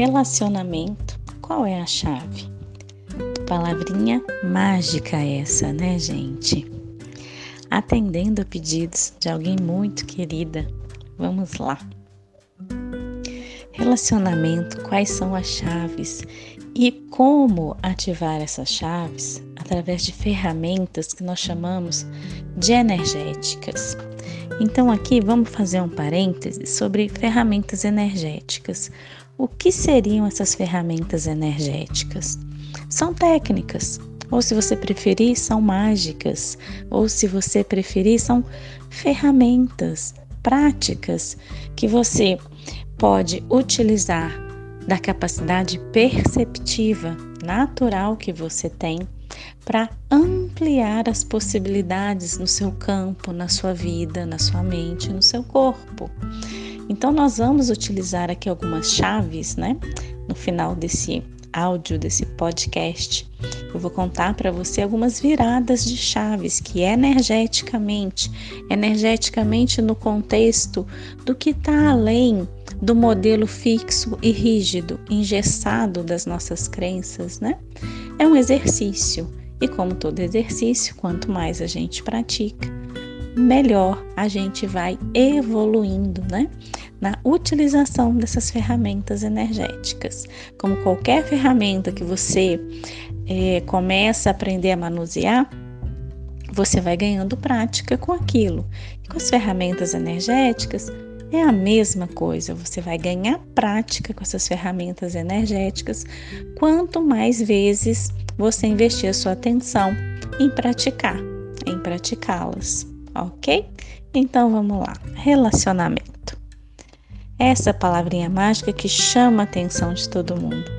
relacionamento, qual é a chave? Palavrinha mágica essa, né, gente? Atendendo a pedidos de alguém muito querida. Vamos lá. Relacionamento, quais são as chaves e como ativar essas chaves através de ferramentas que nós chamamos de energéticas. Então, aqui vamos fazer um parêntese sobre ferramentas energéticas. O que seriam essas ferramentas energéticas? São técnicas, ou se você preferir, são mágicas, ou se você preferir, são ferramentas práticas que você pode utilizar da capacidade perceptiva natural que você tem para ampliar as possibilidades no seu campo, na sua vida, na sua mente, no seu corpo. Então nós vamos utilizar aqui algumas chaves, né? No final desse áudio desse podcast, eu vou contar para você algumas viradas de chaves que energeticamente, energeticamente no contexto do que está além do modelo fixo e rígido, engessado das nossas crenças, né? É um exercício e como todo exercício, quanto mais a gente pratica, melhor a gente vai evoluindo, né? Na utilização dessas ferramentas energéticas. Como qualquer ferramenta que você é, começa a aprender a manusear, você vai ganhando prática com aquilo. E com as ferramentas energéticas, é a mesma coisa, você vai ganhar prática com essas ferramentas energéticas quanto mais vezes você investir a sua atenção em praticar, em praticá-las, ok? Então vamos lá, relacionamento. Essa palavrinha mágica que chama a atenção de todo mundo.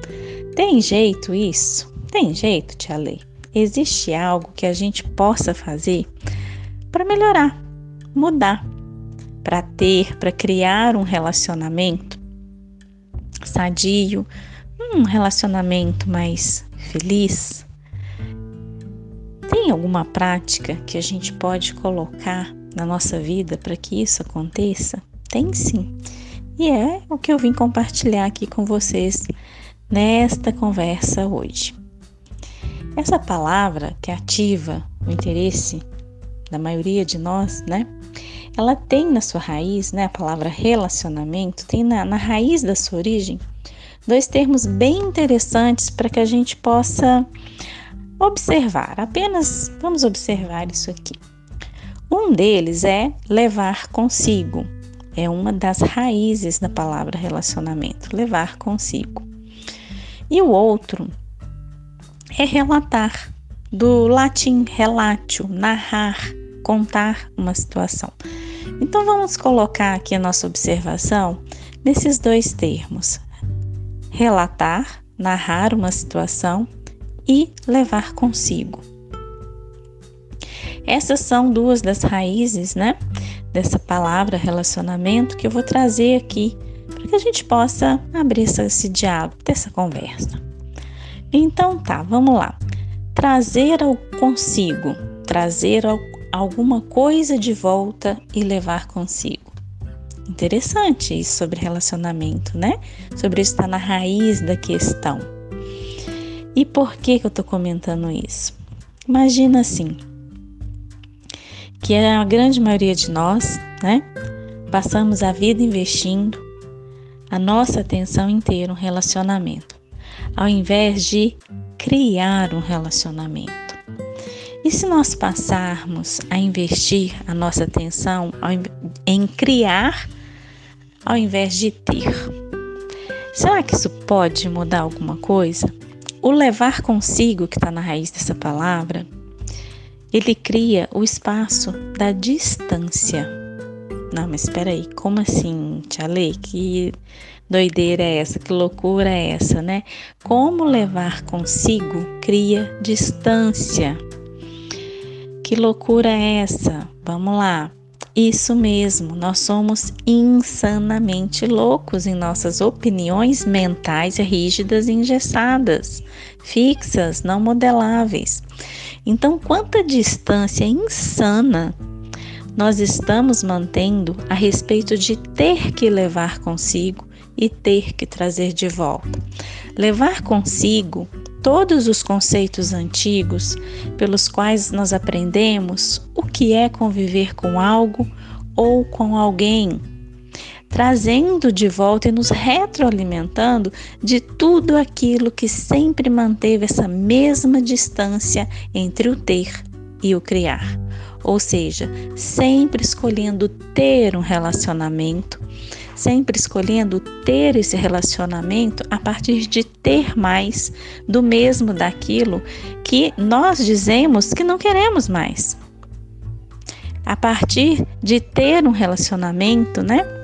Tem jeito isso? Tem jeito, Tia Lei? Existe algo que a gente possa fazer para melhorar, mudar para ter, para criar um relacionamento sadio, um relacionamento mais feliz? Tem alguma prática que a gente pode colocar na nossa vida para que isso aconteça? Tem sim. E é o que eu vim compartilhar aqui com vocês nesta conversa hoje. Essa palavra que ativa o interesse da maioria de nós, né? ela tem na sua raiz, né, a palavra relacionamento, tem na, na raiz da sua origem dois termos bem interessantes para que a gente possa observar. Apenas vamos observar isso aqui. Um deles é levar consigo. É uma das raízes da palavra relacionamento, levar consigo. E o outro é relatar, do latim relatio, narrar, contar uma situação. Então vamos colocar aqui a nossa observação nesses dois termos: relatar, narrar uma situação e levar consigo. Essas são duas das raízes, né, dessa palavra relacionamento que eu vou trazer aqui para que a gente possa abrir esse diálogo, ter essa conversa. Então tá, vamos lá. Trazer ao consigo, trazer ao alguma coisa de volta e levar consigo. Interessante isso sobre relacionamento, né? Sobre estar na raiz da questão. E por que, que eu estou comentando isso? Imagina assim, que a grande maioria de nós, né? Passamos a vida investindo a nossa atenção inteira um relacionamento, ao invés de criar um relacionamento. E se nós passarmos a investir a nossa atenção em criar ao invés de ter? Será que isso pode mudar alguma coisa? O levar consigo, que está na raiz dessa palavra, ele cria o espaço da distância. Não, mas espera aí, como assim, Lei? Que doideira é essa? Que loucura é essa, né? Como levar consigo cria distância. Que loucura é essa? Vamos lá. Isso mesmo, nós somos insanamente loucos em nossas opiniões mentais rígidas e engessadas, fixas, não modeláveis. Então, quanta distância insana nós estamos mantendo a respeito de ter que levar consigo e ter que trazer de volta. Levar consigo todos os conceitos antigos pelos quais nós aprendemos o que é conviver com algo ou com alguém, trazendo de volta e nos retroalimentando de tudo aquilo que sempre manteve essa mesma distância entre o ter e o criar. Ou seja, sempre escolhendo ter um relacionamento, sempre escolhendo ter esse relacionamento a partir de ter mais do mesmo daquilo que nós dizemos que não queremos mais. A partir de ter um relacionamento, né?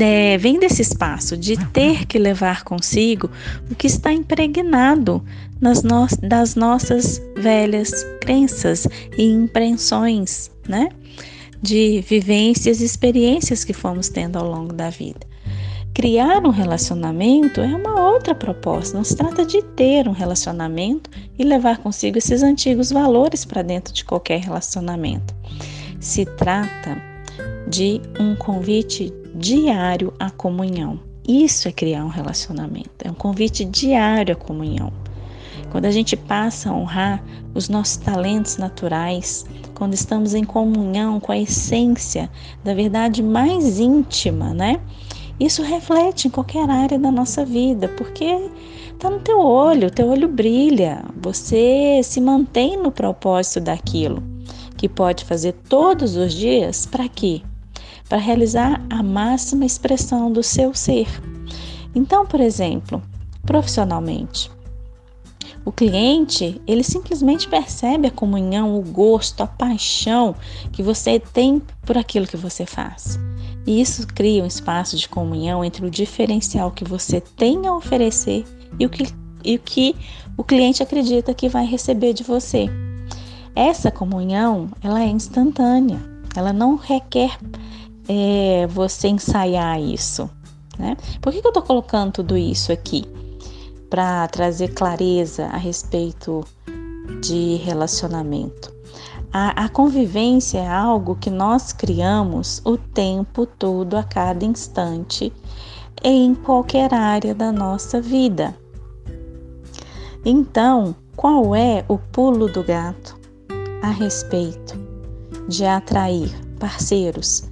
É, vem desse espaço de ter que levar consigo o que está impregnado nas no das nossas velhas crenças e impressões, né? De vivências e experiências que fomos tendo ao longo da vida. Criar um relacionamento é uma outra proposta. Não se trata de ter um relacionamento e levar consigo esses antigos valores para dentro de qualquer relacionamento. Se trata de um convite diário à comunhão. Isso é criar um relacionamento, é um convite diário à comunhão. Quando a gente passa a honrar os nossos talentos naturais, quando estamos em comunhão com a essência da verdade mais íntima, né? Isso reflete em qualquer área da nossa vida, porque está no teu olho, o teu olho brilha, você se mantém no propósito daquilo que pode fazer todos os dias para quê? Para realizar a máxima expressão do seu ser. Então, por exemplo, profissionalmente, o cliente, ele simplesmente percebe a comunhão, o gosto, a paixão que você tem por aquilo que você faz. E isso cria um espaço de comunhão entre o diferencial que você tem a oferecer e o que, e o, que o cliente acredita que vai receber de você. Essa comunhão, ela é instantânea, ela não requer é, você ensaiar isso. Né? Por que, que eu estou colocando tudo isso aqui? para trazer clareza a respeito de relacionamento. A, a, convivência é algo que nós criamos o tempo todo, a cada instante, em qualquer área da nossa vida. Então, qual é o pulo do gato a respeito de atrair parceiros,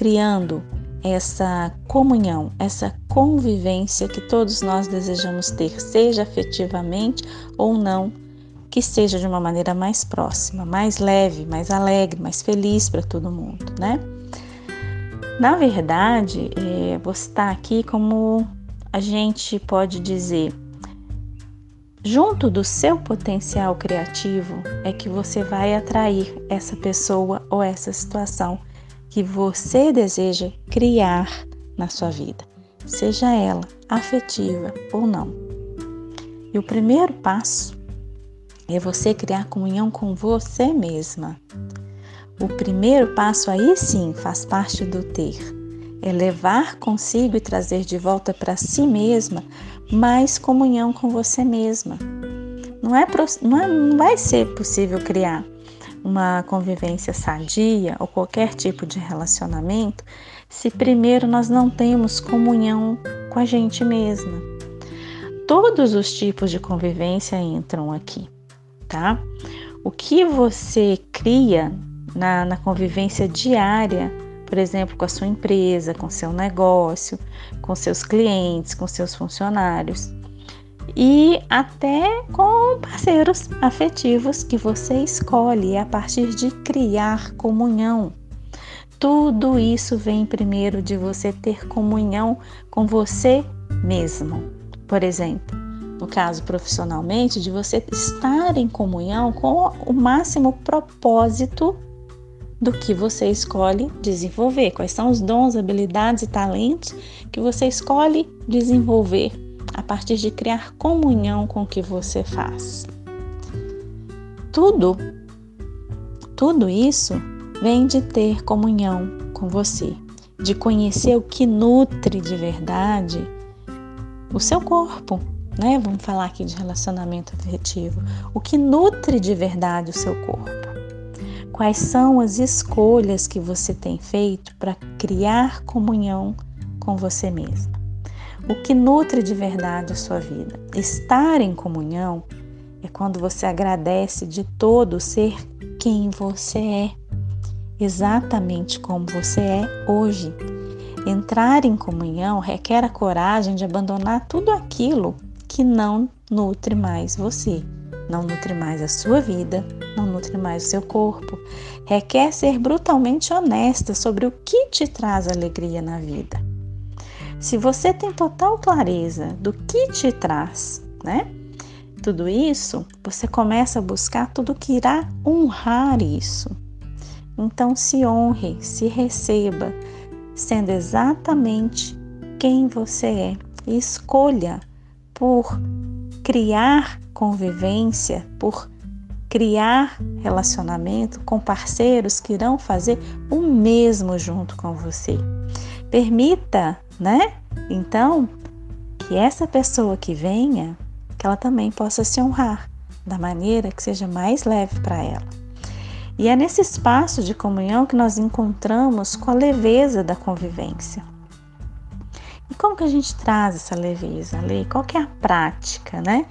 criando essa comunhão, essa convivência que todos nós desejamos ter, seja afetivamente ou não, que seja de uma maneira mais próxima, mais leve, mais alegre, mais feliz para todo mundo, né? Na verdade, é, você está aqui como a gente pode dizer, junto do seu potencial criativo é que você vai atrair essa pessoa ou essa situação que você deseja criar na sua vida, seja ela afetiva ou não. E o primeiro passo é você criar comunhão com você mesma. O primeiro passo aí sim faz parte do ter. É levar consigo e trazer de volta para si mesma mais comunhão com você mesma. Não, é, não, é, não vai ser possível criar uma convivência sadia ou qualquer tipo de relacionamento se primeiro nós não temos comunhão com a gente mesma. Todos os tipos de convivência entram aqui, tá? O que você cria na, na convivência diária, por exemplo, com a sua empresa, com seu negócio, com seus clientes, com seus funcionários, e até com parceiros afetivos que você escolhe a partir de criar comunhão. Tudo isso vem primeiro de você ter comunhão com você mesmo. Por exemplo, no caso profissionalmente, de você estar em comunhão com o máximo propósito do que você escolhe desenvolver. Quais são os dons, habilidades e talentos que você escolhe desenvolver a partir de criar comunhão com o que você faz. Tudo, tudo isso vem de ter comunhão com você, de conhecer o que nutre de verdade o seu corpo, né? Vamos falar aqui de relacionamento afetivo. O que nutre de verdade o seu corpo? Quais são as escolhas que você tem feito para criar comunhão com você mesma? O que nutre de verdade a sua vida. Estar em comunhão é quando você agradece de todo ser quem você é, exatamente como você é hoje. Entrar em comunhão requer a coragem de abandonar tudo aquilo que não nutre mais você, não nutre mais a sua vida, não nutre mais o seu corpo. Requer ser brutalmente honesta sobre o que te traz alegria na vida. Se você tem total clareza do que te traz, né? Tudo isso, você começa a buscar tudo que irá honrar isso. Então se honre, se receba, sendo exatamente quem você é. Escolha por criar convivência, por criar relacionamento com parceiros que irão fazer o mesmo junto com você. Permita, né? Então, que essa pessoa que venha, que ela também possa se honrar da maneira que seja mais leve para ela. E é nesse espaço de comunhão que nós encontramos com a leveza da convivência. E como que a gente traz essa leveza, Lê? Qual que é a prática, né,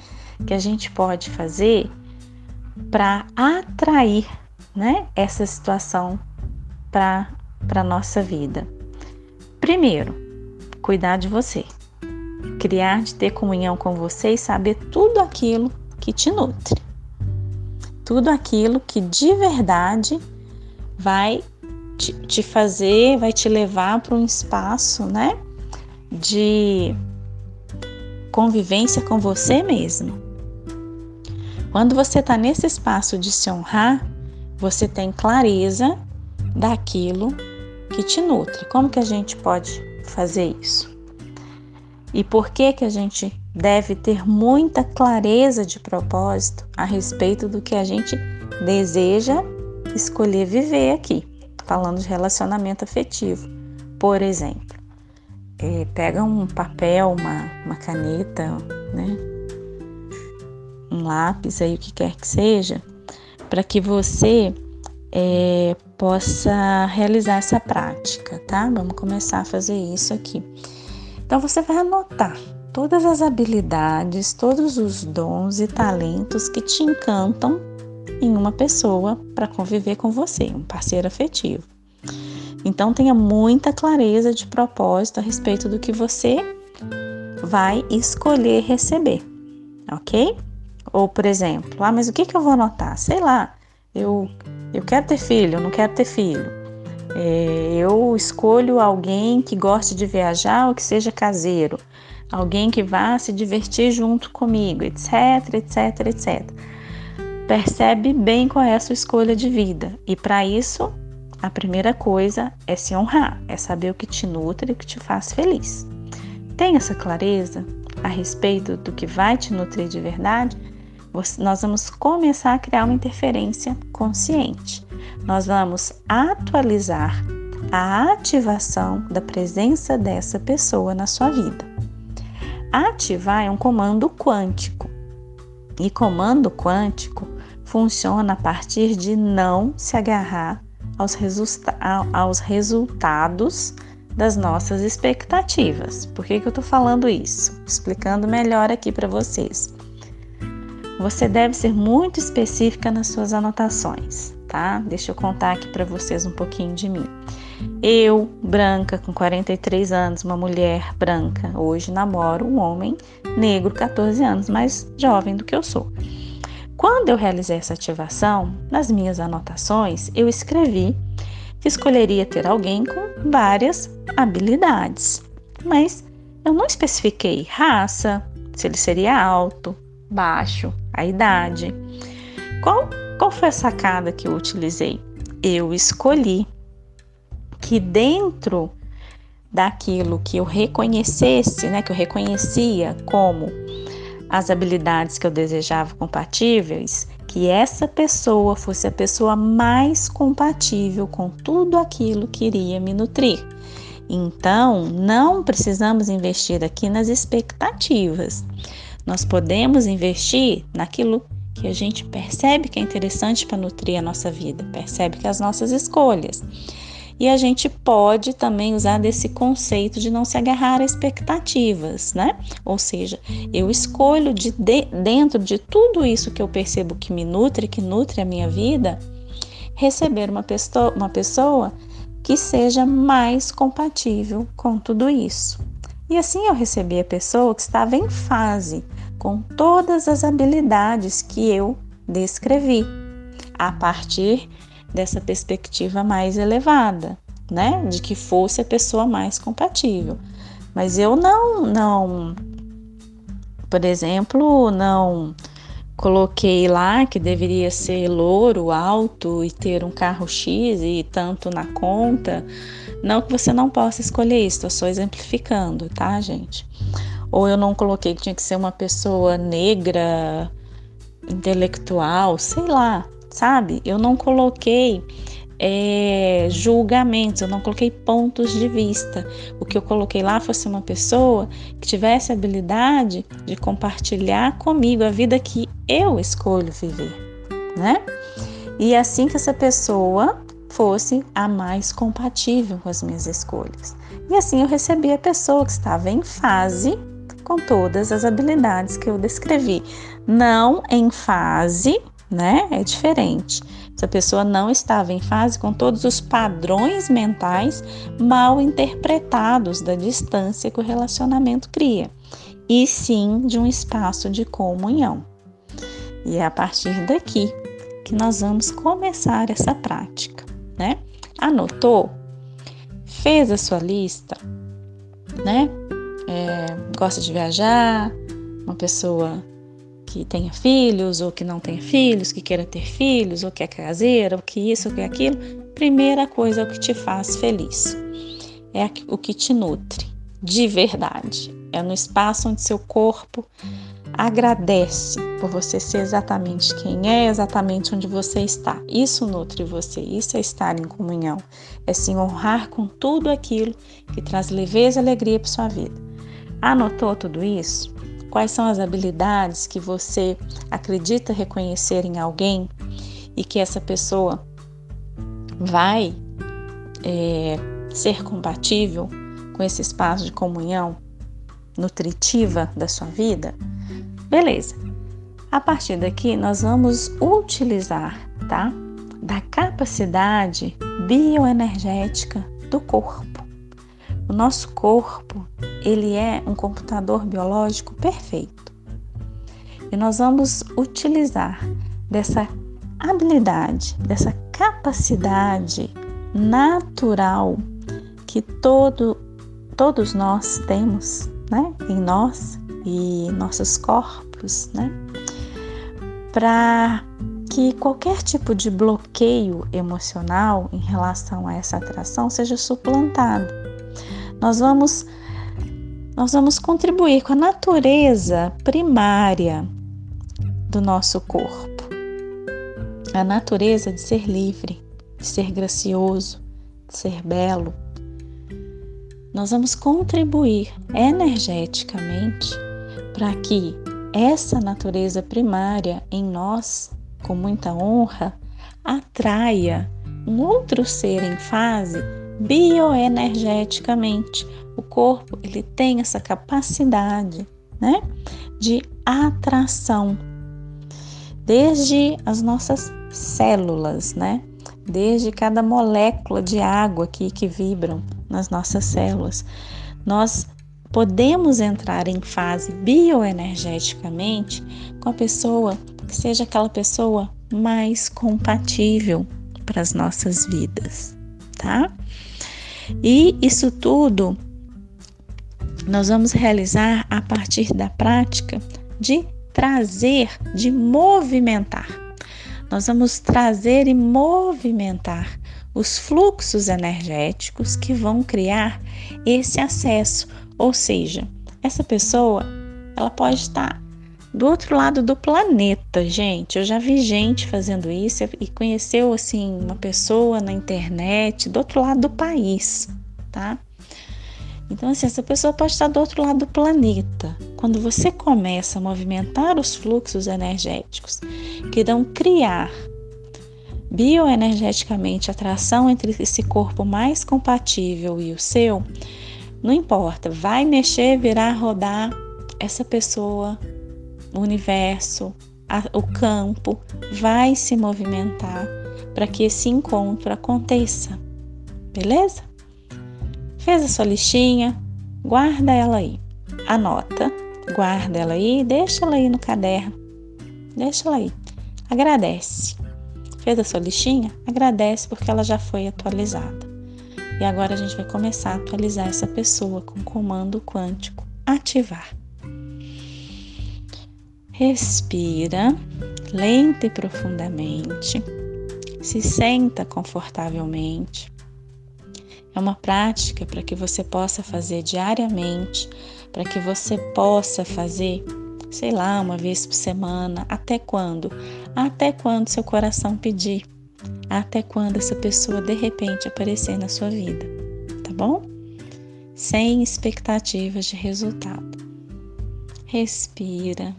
que a gente pode fazer para atrair, né, essa situação para para nossa vida? Primeiro, cuidar de você. Criar de ter comunhão com você e saber tudo aquilo que te nutre. Tudo aquilo que de verdade vai te, te fazer, vai te levar para um espaço, né? De convivência com você mesmo. Quando você está nesse espaço de se honrar, você tem clareza daquilo que te nutre. Como que a gente pode fazer isso? E por que que a gente deve ter muita clareza de propósito a respeito do que a gente deseja escolher viver aqui, falando de relacionamento afetivo. Por exemplo, é, pega um papel, uma, uma caneta, né? um lápis aí, o que quer que seja, para que você é, possa realizar essa prática, tá? Vamos começar a fazer isso aqui. Então você vai anotar todas as habilidades, todos os dons e talentos que te encantam em uma pessoa para conviver com você, um parceiro afetivo. Então tenha muita clareza de propósito a respeito do que você vai escolher receber, ok? Ou por exemplo, ah, mas o que, que eu vou anotar? Sei lá, eu eu quero ter filho, eu não quero ter filho. É, eu escolho alguém que goste de viajar ou que seja caseiro, alguém que vá se divertir junto comigo, etc, etc, etc. Percebe bem qual é a sua escolha de vida e para isso a primeira coisa é se honrar, é saber o que te nutre e o que te faz feliz. Tem essa clareza a respeito do que vai te nutrir de verdade? Nós vamos começar a criar uma interferência consciente. Nós vamos atualizar a ativação da presença dessa pessoa na sua vida. Ativar é um comando quântico. E comando quântico funciona a partir de não se agarrar aos, resulta aos resultados das nossas expectativas. Por que, que eu estou falando isso? Explicando melhor aqui para vocês. Você deve ser muito específica nas suas anotações, tá? Deixa eu contar aqui para vocês um pouquinho de mim. Eu, branca, com 43 anos, uma mulher branca, hoje namoro um homem negro, 14 anos, mais jovem do que eu sou. Quando eu realizei essa ativação, nas minhas anotações, eu escrevi que escolheria ter alguém com várias habilidades, mas eu não especifiquei raça, se ele seria alto, baixo, a idade. Qual, qual foi a sacada que eu utilizei? Eu escolhi que dentro daquilo que eu reconhecesse, né, que eu reconhecia como as habilidades que eu desejava compatíveis, que essa pessoa fosse a pessoa mais compatível com tudo aquilo que iria me nutrir. Então, não precisamos investir aqui nas expectativas. Nós podemos investir naquilo que a gente percebe que é interessante para nutrir a nossa vida, percebe que é as nossas escolhas. E a gente pode também usar desse conceito de não se agarrar a expectativas, né? Ou seja, eu escolho de, de dentro de tudo isso que eu percebo que me nutre, que nutre a minha vida, receber uma pessoa, uma pessoa que seja mais compatível com tudo isso. E assim eu recebi a pessoa que estava em fase com todas as habilidades que eu descrevi, a partir dessa perspectiva mais elevada, né? De que fosse a pessoa mais compatível. Mas eu não, não, por exemplo, não coloquei lá que deveria ser louro, alto e ter um carro X e tanto na conta. Não que você não possa escolher isso, estou só exemplificando, tá, gente? Ou eu não coloquei que tinha que ser uma pessoa negra, intelectual, sei lá, sabe? Eu não coloquei é, julgamentos, eu não coloquei pontos de vista. O que eu coloquei lá fosse uma pessoa que tivesse habilidade de compartilhar comigo a vida que eu escolho viver, né? E assim que essa pessoa fosse a mais compatível com as minhas escolhas. E assim eu recebi a pessoa que estava em fase com todas as habilidades que eu descrevi. Não em fase, né? É diferente. Essa pessoa não estava em fase com todos os padrões mentais mal interpretados da distância que o relacionamento cria, e sim de um espaço de comunhão. E é a partir daqui que nós vamos começar essa prática, né? Anotou? Fez a sua lista, né? É, gosta de viajar, uma pessoa que tenha filhos ou que não tenha filhos, que queira ter filhos, ou que é caseira, ou que isso, ou que aquilo, primeira coisa é o que te faz feliz. É o que te nutre, de verdade. É no espaço onde seu corpo agradece por você ser exatamente quem é, exatamente onde você está. Isso nutre você, isso é estar em comunhão, é se honrar com tudo aquilo que traz leveza e alegria para sua vida. Anotou tudo isso? Quais são as habilidades que você acredita reconhecer em alguém e que essa pessoa vai é, ser compatível com esse espaço de comunhão nutritiva da sua vida? Beleza. A partir daqui, nós vamos utilizar, tá? Da capacidade bioenergética do corpo. O nosso corpo, ele é um computador biológico perfeito. E nós vamos utilizar dessa habilidade, dessa capacidade natural que todo, todos nós temos, né, em nós e nossos corpos, né, para que qualquer tipo de bloqueio emocional em relação a essa atração seja suplantado nós vamos nós vamos contribuir com a natureza primária do nosso corpo. A natureza de ser livre, de ser gracioso, de ser belo. Nós vamos contribuir energeticamente para que essa natureza primária em nós, com muita honra, atraia um outro ser em fase bioenergeticamente. O corpo ele tem essa capacidade, né, de atração, desde as nossas células, né, desde cada molécula de água aqui que vibram nas nossas células. Nós podemos entrar em fase bioenergeticamente com a pessoa que seja aquela pessoa mais compatível para as nossas vidas, tá? E isso tudo nós vamos realizar a partir da prática de trazer, de movimentar. Nós vamos trazer e movimentar os fluxos energéticos que vão criar esse acesso, ou seja, essa pessoa, ela pode estar do outro lado do planeta, gente. Eu já vi gente fazendo isso e conheceu assim uma pessoa na internet do outro lado do país, tá? Então, assim, essa pessoa pode estar do outro lado do planeta. Quando você começa a movimentar os fluxos energéticos que irão criar bioenergeticamente atração entre esse corpo mais compatível e o seu, não importa, vai mexer, virar, rodar essa pessoa, o universo, a, o campo vai se movimentar para que esse encontro aconteça. Beleza? Fez a sua listinha, guarda ela aí. Anota, guarda ela aí, deixa ela aí no caderno. Deixa ela aí. Agradece. Fez a sua listinha? Agradece porque ela já foi atualizada. E agora a gente vai começar a atualizar essa pessoa com comando quântico ativar. Respira lenta e profundamente. Se senta confortavelmente. É uma prática para que você possa fazer diariamente, para que você possa fazer sei lá, uma vez por semana. Até quando? Até quando seu coração pedir. Até quando essa pessoa de repente aparecer na sua vida. Tá bom? Sem expectativas de resultado. Respira.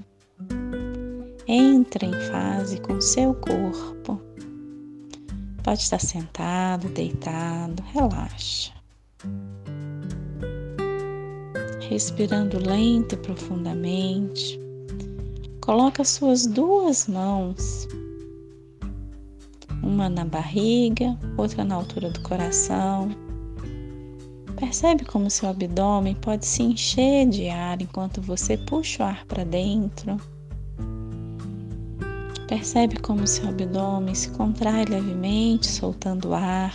Entra em fase com seu corpo. Pode estar sentado, deitado, relaxa respirando lento e profundamente. Coloca suas duas mãos, uma na barriga, outra na altura do coração. Percebe como seu abdômen pode se encher de ar enquanto você puxa o ar para dentro. Percebe como seu abdômen se contrai levemente, soltando ar.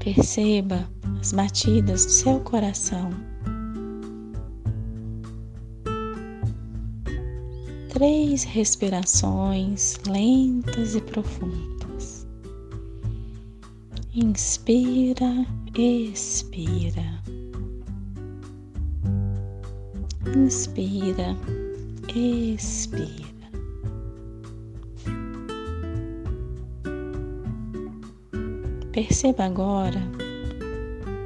Perceba as batidas do seu coração. Três respirações lentas e profundas. Inspira, expira. Inspira, expira. Perceba agora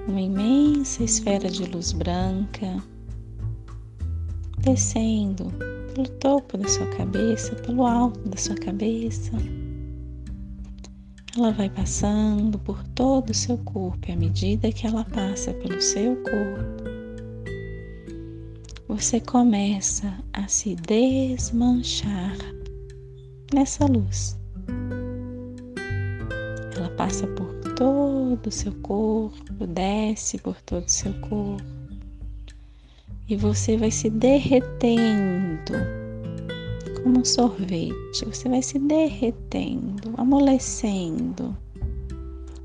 uma imensa esfera de luz branca descendo pelo topo da sua cabeça, pelo alto da sua cabeça. Ela vai passando por todo o seu corpo e à medida que ela passa pelo seu corpo, você começa a se desmanchar nessa luz. Ela passa por todo o seu corpo, desce por todo o seu corpo. E você vai se derretendo como um sorvete. Você vai se derretendo, amolecendo.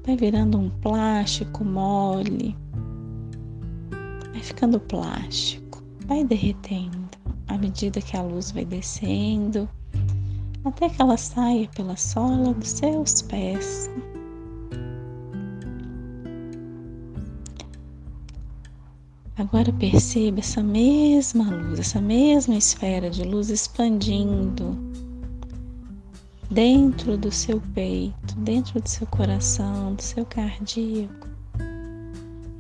Vai virando um plástico mole. Vai ficando plástico. Vai derretendo à medida que a luz vai descendo, até que ela saia pela sola dos seus pés Agora perceba essa mesma luz, essa mesma esfera de luz expandindo dentro do seu peito, dentro do seu coração, do seu cardíaco.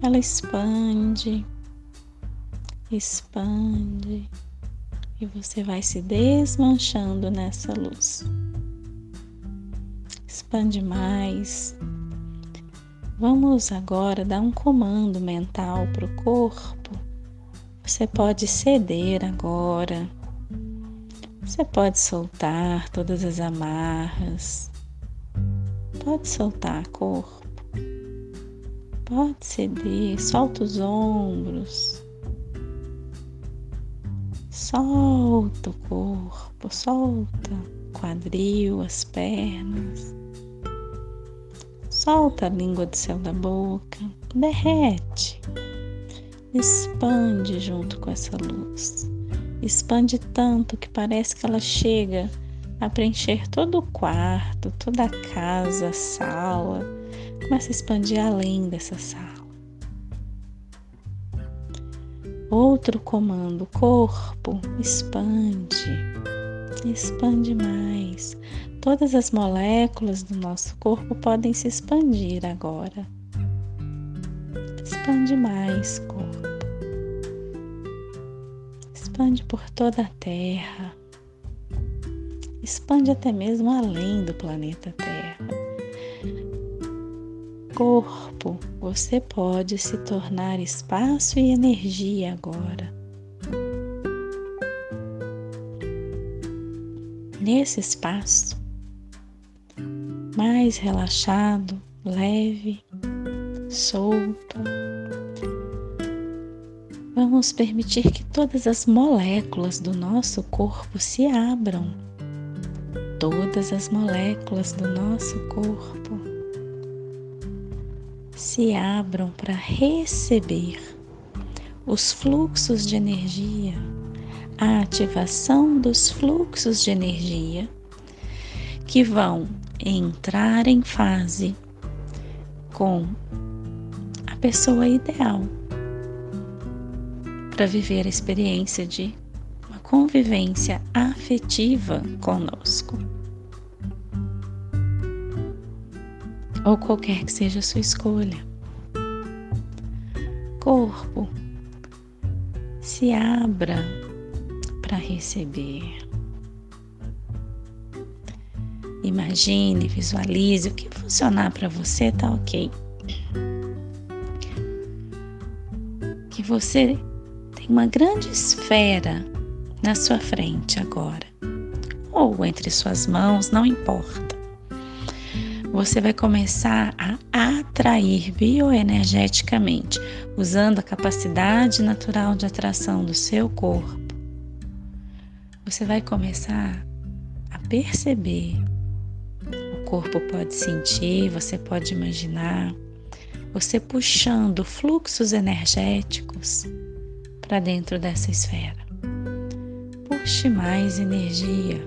Ela expande, expande e você vai se desmanchando nessa luz. Expande mais, Vamos agora dar um comando mental para o corpo. Você pode ceder agora. Você pode soltar todas as amarras. Pode soltar corpo. Pode ceder. Solta os ombros. Solta o corpo. Solta quadril, as pernas. Solta a língua do céu da boca, derrete, expande junto com essa luz. Expande tanto que parece que ela chega a preencher todo o quarto, toda a casa, a sala. Começa a expandir além dessa sala. Outro comando, corpo, expande, expande mais. Todas as moléculas do nosso corpo podem se expandir agora. Expande mais, corpo. Expande por toda a terra. expande até mesmo além do planeta Terra. Corpo, você pode se tornar espaço e energia agora. Nesse espaço, mais relaxado, leve, solto, vamos permitir que todas as moléculas do nosso corpo se abram. Todas as moléculas do nosso corpo se abram para receber os fluxos de energia, a ativação dos fluxos de energia que vão entrar em fase com a pessoa ideal para viver a experiência de uma convivência afetiva conosco. Ou qualquer que seja a sua escolha. Corpo, se abra para receber. Imagine, visualize o que funcionar para você, tá ok. Que você tem uma grande esfera na sua frente agora, ou entre suas mãos, não importa. Você vai começar a atrair bioenergeticamente, usando a capacidade natural de atração do seu corpo. Você vai começar a perceber. Corpo pode sentir, você pode imaginar, você puxando fluxos energéticos para dentro dessa esfera. Puxe mais energia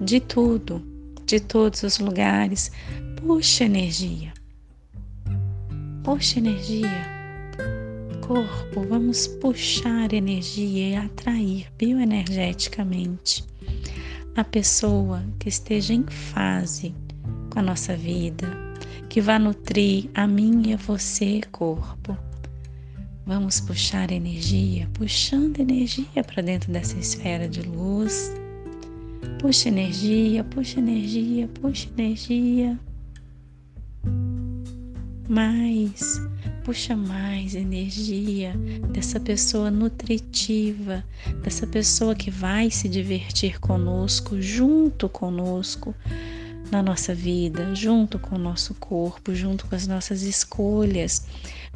de tudo, de todos os lugares. Puxe energia. Puxe energia. Corpo, vamos puxar energia e atrair bioenergeticamente a pessoa que esteja em fase com a nossa vida, que vá nutrir a mim e a você, corpo Vamos puxar energia, puxando energia para dentro dessa esfera de luz. Puxa energia, puxa energia, puxa energia. Mais, puxa mais energia dessa pessoa nutritiva, dessa pessoa que vai se divertir conosco, junto conosco na nossa vida, junto com o nosso corpo, junto com as nossas escolhas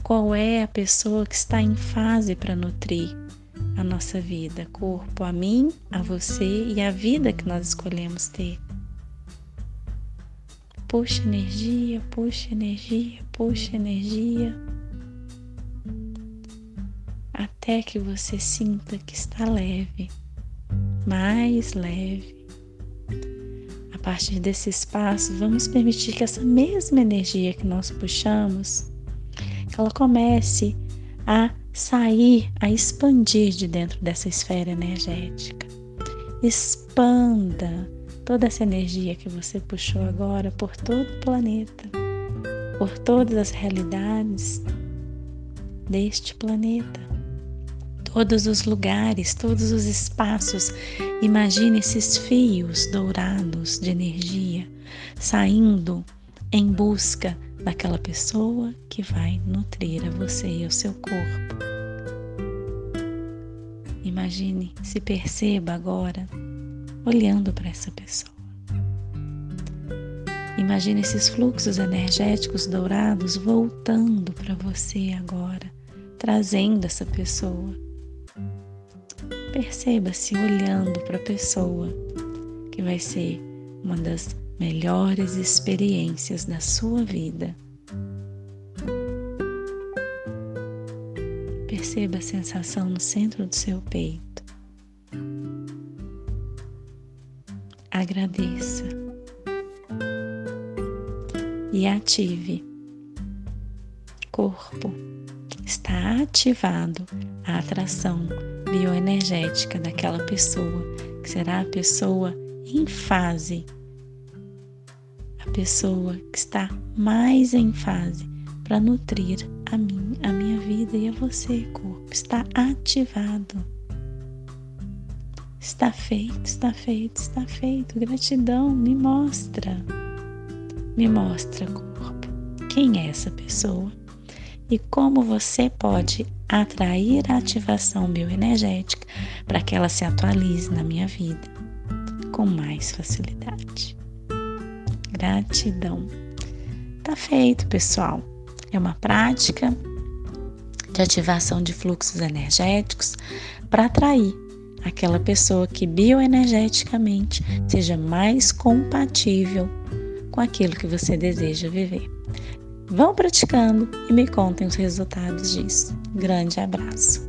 qual é a pessoa que está em fase para nutrir a nossa vida, corpo, a mim, a você e a vida que nós escolhemos ter. Puxa energia, puxa energia, puxa energia. Até que você sinta que está leve, mais leve. Partir desse espaço, vamos permitir que essa mesma energia que nós puxamos que ela comece a sair, a expandir de dentro dessa esfera energética. Expanda toda essa energia que você puxou agora por todo o planeta, por todas as realidades deste planeta, todos os lugares, todos os espaços. Imagine esses fios dourados de energia saindo em busca daquela pessoa que vai nutrir a você e o seu corpo. Imagine, se perceba agora olhando para essa pessoa. Imagine esses fluxos energéticos dourados voltando para você agora, trazendo essa pessoa. Perceba-se olhando para a pessoa que vai ser uma das melhores experiências da sua vida. Perceba a sensação no centro do seu peito. Agradeça e ative. Corpo está ativado a atração bioenergética daquela pessoa, que será a pessoa em fase pessoa que está mais em fase para nutrir a mim, a minha vida e a você, corpo. Está ativado. Está feito, está feito, está feito. Gratidão, me mostra. Me mostra, corpo, quem é essa pessoa e como você pode atrair a ativação bioenergética para que ela se atualize na minha vida com mais facilidade. Gratidão. Tá feito, pessoal. É uma prática de ativação de fluxos energéticos para atrair aquela pessoa que bioenergeticamente seja mais compatível com aquilo que você deseja viver. Vão praticando e me contem os resultados disso. Grande abraço.